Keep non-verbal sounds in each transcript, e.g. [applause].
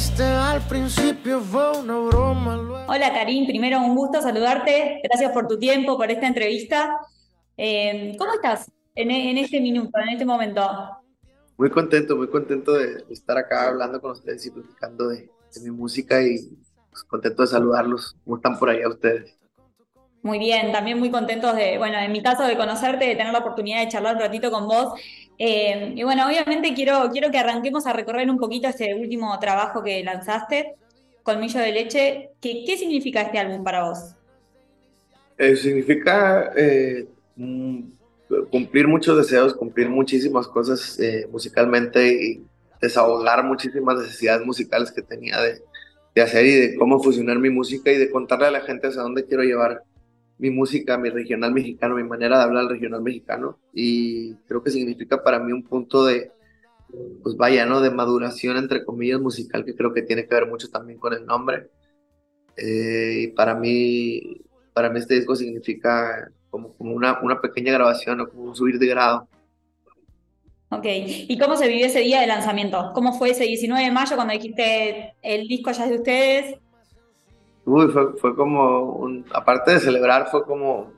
dijiste al principio fue una broma. Hola Karim, primero un gusto saludarte. Gracias por tu tiempo, por esta entrevista. Eh, ¿Cómo estás en, en este minuto, en este momento? Muy contento, muy contento de estar acá hablando con ustedes y platicando de, mi música y pues, contento de saludarlos. ¿Cómo están por allá ustedes? Muy bien, también muy contentos de, bueno, en mi caso de conocerte, de tener la oportunidad de charlar un ratito con vos. Eh, y bueno, obviamente quiero, quiero que arranquemos a recorrer un poquito este último trabajo que lanzaste, Colmillo de Leche. ¿Qué, qué significa este álbum para vos? Eh, significa eh, cumplir muchos deseos, cumplir muchísimas cosas musicalmente y desahogar muchísimas necesidades musicales que tenía de, de, hacer y de cómo fusionar mi música y de contarle a la gente hacia dónde quiero llevar mi música, mi regional mexicano, mi manera de hablar regional mexicano. Y creo que significa para mí un punto de, pues vaya, ¿no? De maduración, entre comillas, musical, que creo que tiene que ver mucho también con el nombre. Eh, y para mí, para mí este disco significa como, como una, una pequeña grabación o como un subir de grado. Ok, ¿y cómo se vivió ese día de lanzamiento? ¿Cómo fue ese 19 de mayo cuando dijiste el disco ya es de ustedes? Uy, fue, fue como, un, aparte de celebrar, fue como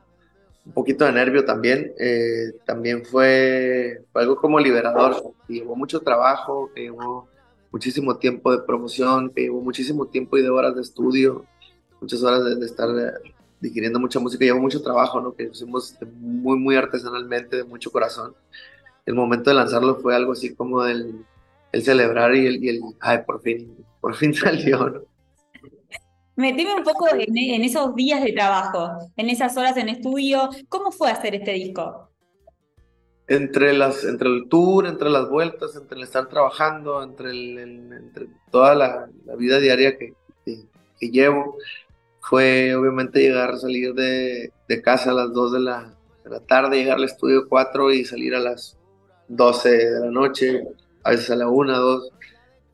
un poquito de nervio también. Eh, también fue, algo como liberador. llevó mucho trabajo, que llevó muchísimo tiempo de promoción, que llevó muchísimo tiempo y de horas de estudio, muchas horas de, de estar digiriendo mucha música, llevó mucho trabajo, ¿no? Que hicimos muy, muy artesanalmente, de mucho corazón. El momento de lanzarlo fue algo así como el, el celebrar y el, y el, ay, por fin, por fin [laughs] salió, ¿no? Meteme un poco en, en, esos días de trabajo, en esas horas en estudio. ¿Cómo fue hacer este disco? Entre, las, entre el tour, entre las vueltas, entre el estar trabajando, entre, el, el entre toda la, la, vida diaria que, que, que llevo, fue obviamente llegar, salir de, de casa a las 2 de la, de la, tarde, llegar al estudio 4 y salir a las 12 de la noche, a veces a la 1, 2,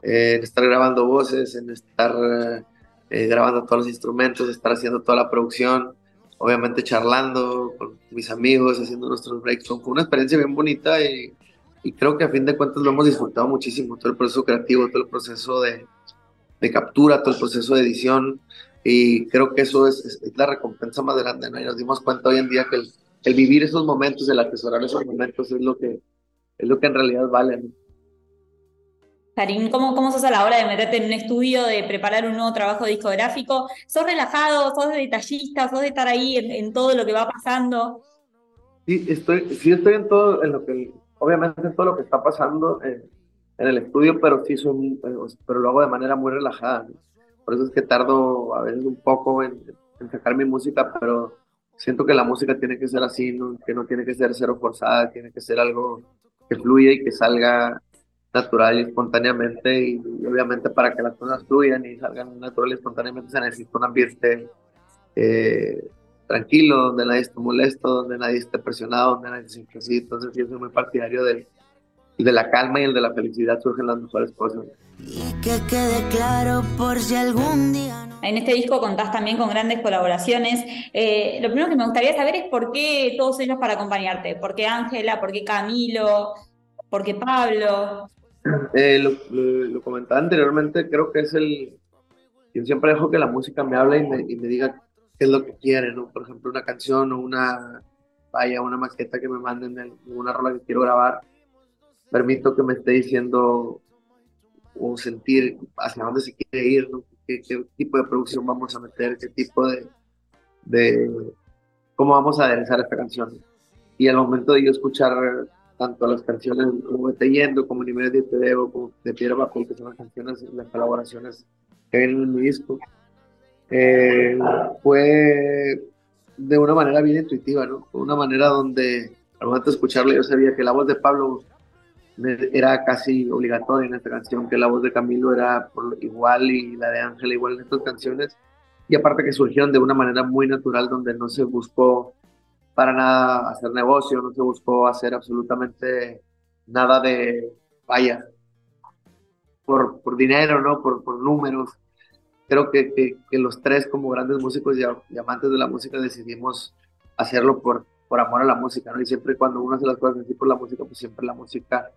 eh, en estar grabando voces, en estar eh, grabando todos los instrumentos, estar haciendo toda la producción, obviamente charlando con mis amigos, haciendo nuestros breaks. Fue una experiencia bien bonita y, y creo que a fin de cuentas lo hemos disfrutado muchísimo, todo el proceso creativo, todo el proceso de, de captura, todo el proceso de edición y creo que eso es, es, es, la recompensa más grande, ¿no? Y nos dimos cuenta hoy en día que el, el, vivir esos momentos, el atesorar esos momentos es lo que, es lo que en realidad vale, ¿no? Karim, ¿cómo, ¿cómo sos a la hora de meterte en un estudio, de preparar un nuevo trabajo discográfico? ¿Sos relajado, sos detallista, sos de estar ahí en, en todo lo que va pasando? Sí, estoy, sí estoy en todo, en lo que, obviamente en todo lo que está pasando eh, en el estudio, pero sí soy, pero lo hago de manera muy relajada, ¿no? por eso es que tardo a veces un poco en, en, sacar mi música, pero siento que la música tiene que ser así, ¿no? que no tiene que ser cero forzada, tiene que ser algo que fluya y que salga natural y espontáneamente y, y obviamente para que las cosas fluyan y salgan natural y espontáneamente se necesita un ambiente eh, tranquilo, donde nadie esté molesto, donde nadie esté presionado, donde nadie se siente así, entonces yo soy muy partidario del, de la calma y el de la felicidad surgen las mejores cosas. Y que quede claro por si algún día no... En este disco contás también con grandes colaboraciones. Eh, lo primero que me gustaría saber es por qué todos ellos para acompañarte. ¿Por qué Ángela? ¿Por qué Camilo? ¿Por qué Pablo? Eh, lo, lo, lo, comentaba anteriormente, creo que es el... Yo siempre dejo que la música me hable y me, y me diga qué es lo que quiere, ¿no? Por ejemplo, una canción o una... Vaya, una maqueta que me manden, una rola que quiero grabar. Permito que me esté diciendo o sentir hacia dónde se quiere ir, ¿no? ¿Qué, ¿Qué, tipo de producción vamos a meter, qué tipo de, de cómo vamos a aderezar esta canción. Y al momento de yo escuchar tanto las canciones como Vete Yendo, como Niveles de Te Debo, como De Piedra Papel, que son las canciones, las colaboraciones que vienen en mi disco, eh, fue de una manera bien intuitiva, ¿no? Una manera donde al momento de escucharla yo sabía que la voz de Pablo era casi obligatoria en esta canción, que la voz de Camilo era igual y la de Ángela igual en estas canciones. Y aparte que surgieron de una manera muy natural donde no se buscó para nada hacer negocio, no se buscó hacer absolutamente nada de, vaya, por, por dinero, ¿no? Por, por números. Creo que, que, los tres como grandes músicos y, y amantes de la música decidimos hacerlo por, por amor a la música, ¿no? Y siempre cuando uno hace las cosas así por la música, pues siempre la música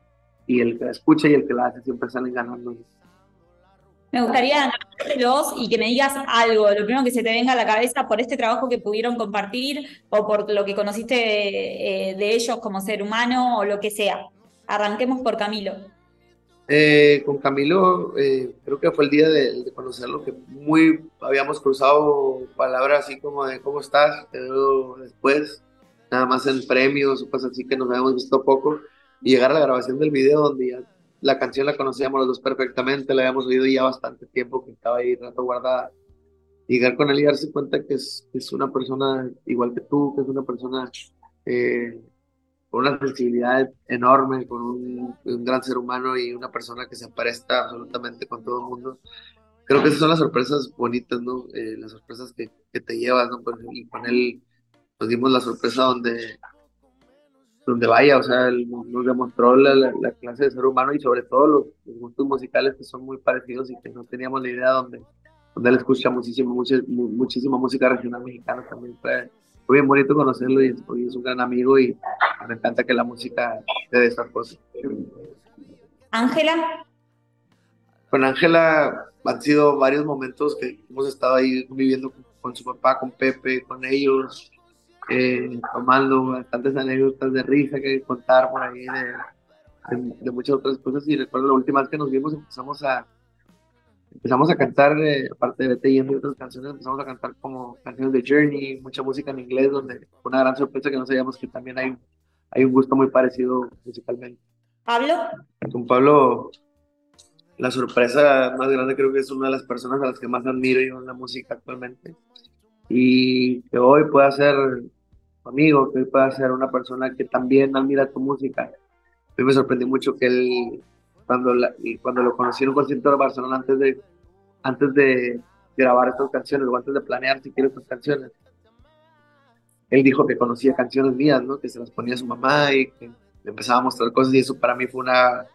y el que la escucha y el que la hace siempre salen ganando. Me gustaría los y que me digas algo, lo primero que se te venga a la cabeza por este trabajo que pudieron compartir o por lo que conociste de, de ellos como ser humano o lo que sea. Arranquemos por Camilo. Eh, con Camilo, eh, creo que fue el día de, conocerlo, que muy habíamos cruzado palabras así como de cómo estás, te veo después, nada más en premios o cosas así que nos habíamos visto poco, y llegar a la grabación del video donde ya la canción la conocíamos los dos perfectamente, la habíamos oído ya bastante tiempo, que estaba ahí rato guardada. Llegar con él y darse cuenta que es, es una persona igual que tú, que es una persona eh, con una sensibilidad enorme, con un, gran ser humano y una persona que se aparesta absolutamente con todo el mundo. Creo que esas son las sorpresas bonitas, ¿no? Eh, las sorpresas que, que, te llevas, ¿no? Y con él nos dimos la sorpresa donde, donde vaya, o sea, él nos demostró la, la, clase de ser humano y sobre todo los, gustos musicales que son muy parecidos y que no teníamos la idea donde, donde él escucha muchísimo, mucha, muchísima música regional mexicana también. Fue, fue bien bonito conocerlo y es, un gran amigo y me encanta que la música te dé esas cosas. Ángela. Con Ángela han sido varios momentos que hemos estado ahí viviendo con, su papá, con Pepe, con ellos, eh, tomando bastantes anécdotas de risa que contar por ahí de, de, muchas otras cosas. Y recuerdo la última vez que nos vimos empezamos a, empezamos a cantar, eh, aparte de Vete y otras canciones, empezamos a cantar como canciones de Journey, mucha música en inglés, donde fue una gran sorpresa que no sabíamos que también hay, hay un gusto muy parecido musicalmente. ¿Pablo? Con Pablo, la sorpresa más grande creo que es una de las personas a las que más admiro yo en la música actualmente. Y que hoy pueda ser amigo, que hoy pueda ser una persona que también admira tu música. A mí me sorprendió mucho que él cuando, y cuando lo conocí en un concierto de Barcelona antes de, antes de grabar estas canciones o antes de planear si quiere estas canciones, él dijo que conocía canciones mías, ¿no? que se las ponía a su mamá y que le empezaba a mostrar cosas y eso para mí fue una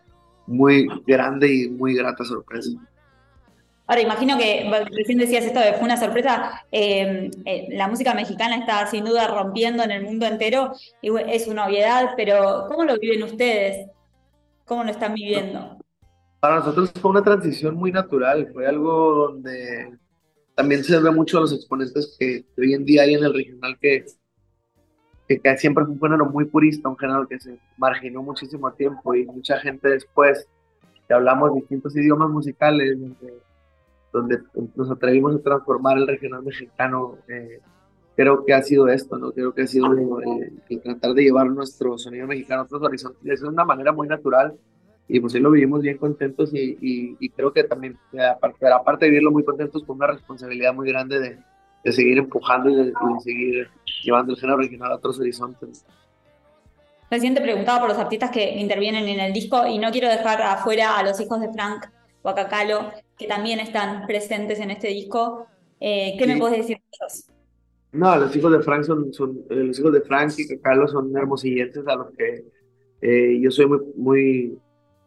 muy grande y muy grata sorpresa. Ahora, imagino que recién decías esto de fue una sorpresa. Em, eh, la música mexicana está sin duda rompiendo en el mundo entero y es una obviedad, pero ¿cómo lo viven ustedes? ¿Cómo lo están viviendo? Para nosotros fue una transición muy natural, fue algo donde también se ve mucho a los exponentes que, hoy en día hay en el regional que, que, siempre fue un género muy purista, un género que se marginó muchísimo tiempo y mucha gente después que hablamos distintos idiomas musicales, nos atrevimos a transformar el regional mexicano, eh, creo que ha sido esto, ¿no? Creo que ha sido eh, tratar de llevar nuestro sonido mexicano a otros horizontes. Es una manera muy natural y pues ahí lo vivimos bien contentos y, y, creo que también, aparte, aparte de vivirlo muy contentos, con una responsabilidad muy grande de, de seguir empujando y de, seguir llevando el género regional a otros horizontes. Recién te preguntaba por los artistas que intervienen en el disco y no quiero dejar afuera a los hijos de Frank Huacacalo, que también están presentes en este disco. Eh, ¿Qué me puedes decir de ellos? No, los hijos de Frank son, son eh, los hijos de Frank y Carlos son hermosilletes a los que eh, yo soy muy, muy,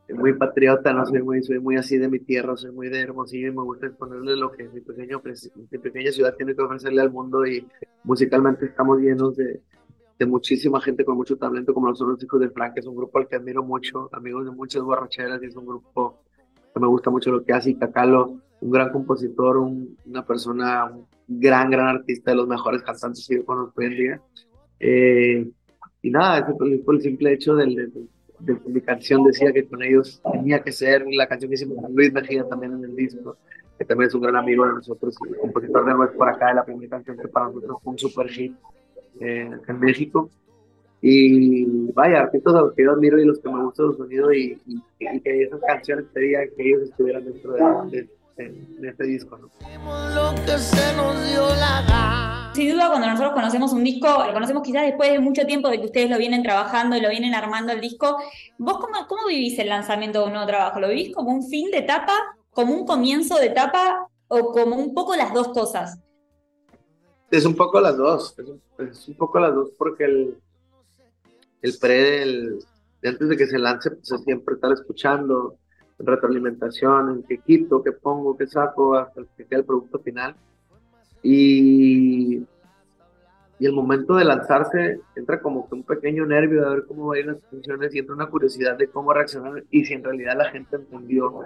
muy patriota, no soy muy, soy muy así de mi tierra, soy muy de Hermosillo y me gusta exponerle lo que mi, pequeño, mi pequeña ciudad tiene que ofrecerle al mundo y musicalmente estamos llenos de, de muchísima gente con mucho talento como los los hijos de Frank, que es un grupo al que admiro mucho, amigos de muchas borracheras y es un grupo me gusta mucho lo que hace y Cacalo, un gran compositor, una persona, gran, gran artista, de los mejores cantantes que yo conozco hoy en día. Eh, y nada, ese por, el simple hecho de, mi canción decía que con ellos tenía que ser la canción que hicimos con Luis Mejía también en el disco, que también es un gran amigo de nosotros, el compositor de Nuez por acá, de la primera canción que para nosotros fue un super hit eh, en México. Y vaya, artistas a los que yo admiro y los que me gusta su sonido y, que esas canciones quería que ellos estuvieran dentro de, de este disco. ¿no? Sin duda, cuando nosotros conocemos un disco, lo conocemos quizás después de mucho tiempo de que ustedes lo vienen trabajando y lo vienen armando el disco. ¿Vos cómo, cómo vivís el lanzamiento de un nuevo trabajo? ¿Lo vivís como un fin de etapa, como un comienzo de etapa o como un poco las dos cosas? Es un poco las dos, es un, poco las dos porque el, el pre de antes de que se lance, pues siempre estar escuchando, retroalimentación, en qué quito, qué pongo, qué saco, hasta que quede el producto final. Y, y el momento de lanzarse entra como que un pequeño nervio de ver cómo van las funciones y entra una curiosidad de cómo reaccionar y si en realidad la gente entendió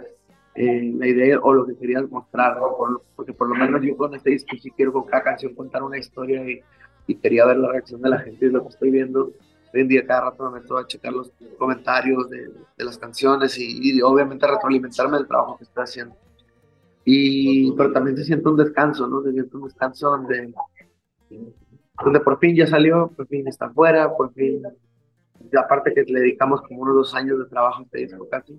eh, la idea o lo que querías mostrar, porque por lo menos yo con este disco sí quiero con cada canción contar una historia y, y quería ver la reacción de la gente y lo que estoy viendo. Hoy en día cada rato me meto a checar los comentarios de, de las canciones y, y, obviamente retroalimentarme del trabajo que estoy haciendo. Y, pero también se siente un descanso, ¿no? Se siente un descanso donde, donde por fin ya salió, por fin está fuera, por fin, aparte que le dedicamos como unos dos años de trabajo a este disco casi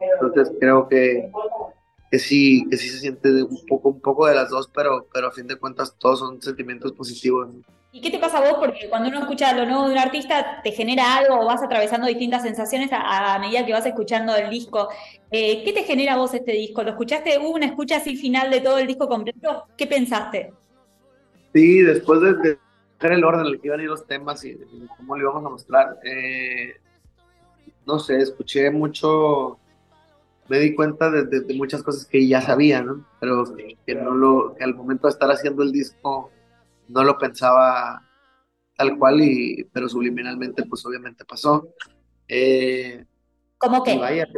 entonces creo que, que sí, que sí se siente un poco, un poco de las dos, pero, pero a fin de cuentas todos son sentimientos positivos. ¿Y qué te pasa a vos? Porque cuando uno escucha lo nuevo de un artista, te genera algo o vas atravesando distintas sensaciones a, medida que vas escuchando el disco. Eh, ¿Qué te genera a vos este disco? ¿Lo escuchaste? ¿Hubo una escucha así final de todo el disco completo? ¿Qué pensaste? Sí, después de, ver el orden en el que iban a ir los temas y, cómo lo íbamos a mostrar, eh, no sé, escuché mucho me di cuenta de, muchas cosas que ya sabía, ¿no? Pero que, no lo, que al momento de estar haciendo el disco no lo pensaba tal cual, y, pero subliminalmente pues obviamente pasó. Eh, ¿Cómo que? Vaya,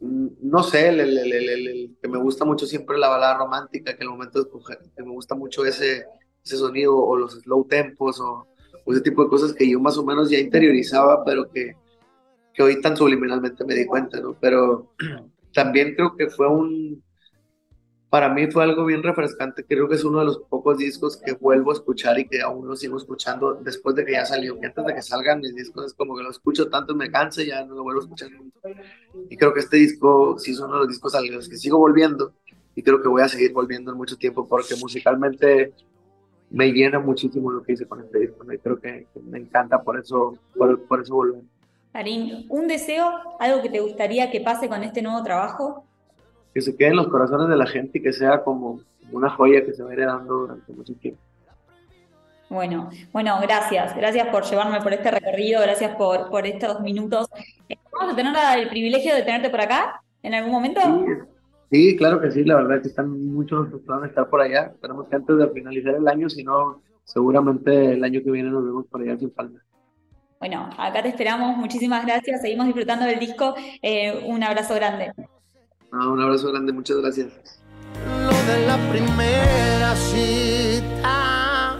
no sé, el, que me gusta mucho siempre la balada romántica, que el momento de escoger, que me gusta mucho ese, ese sonido o los slow tempos o, o ese tipo de cosas que yo más o menos ya interiorizaba, pero que que hoy tan subliminalmente me di cuenta, ¿no? Pero [clears throat] también creo que fue un, para mí fue algo bien refrescante, creo que es uno de los pocos discos que vuelvo a escuchar y que aún lo sigo escuchando después de que ya salió, que antes de que salgan mis discos es como que lo escucho tanto me canse, ya no lo vuelvo a escuchar. Y creo que este disco sí es uno de los discos a los que sigo volviendo y creo que voy a seguir volviendo en mucho tiempo porque musicalmente me llena muchísimo lo que hice con este disco y creo que, me encanta por eso, por, por eso volver. Karim, ¿un deseo, algo que te gustaría que pase con este nuevo trabajo? Que se quede en los corazones de la gente y que sea como una joya que se va dando durante mucho tiempo. Bueno, bueno, gracias. Gracias por llevarme por este recorrido, gracias por, por estos minutos. ¿Vamos a tener el privilegio de tenerte por acá en algún momento? Sí, claro que sí, la verdad que están muchos nuestros planes estar por allá. Esperamos que antes de finalizar el año, si no, seguramente el año que viene nos vemos por allá sin falta. Bueno, acá te esperamos. Muchísimas gracias. Seguimos disfrutando del disco. Eh, un abrazo grande. Un abrazo grande. Muchas gracias. Lo de la primera cita.